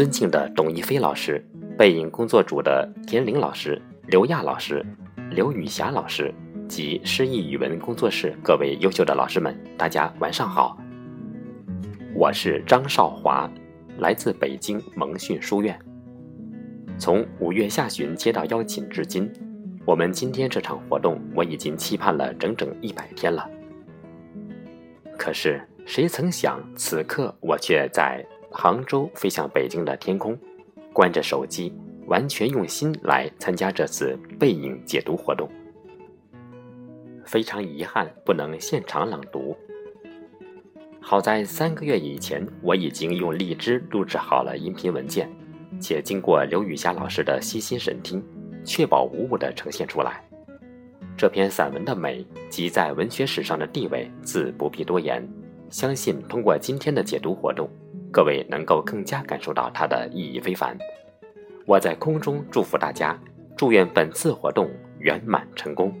尊敬的董一飞老师、背影工作组的田玲老师、刘亚老师、刘雨霞老师及诗意语文工作室各位优秀的老师们，大家晚上好。我是张少华，来自北京蒙训书院。从五月下旬接到邀请至今，我们今天这场活动我已经期盼了整整一百天了。可是谁曾想，此刻我却在杭州飞向北京的天空，关着手机，完全用心来参加这次背影解读活动。非常遗憾不能现场朗读。好在三个月以前，我已经用荔枝录制好了音频文件。且经过刘雨霞老师的悉心审听，确保无误地呈现出来。这篇散文的美及在文学史上的地位，自不必多言。相信通过今天的解读活动，各位能够更加感受到它的意义非凡。我在空中祝福大家祝愿本次活动圆满成功。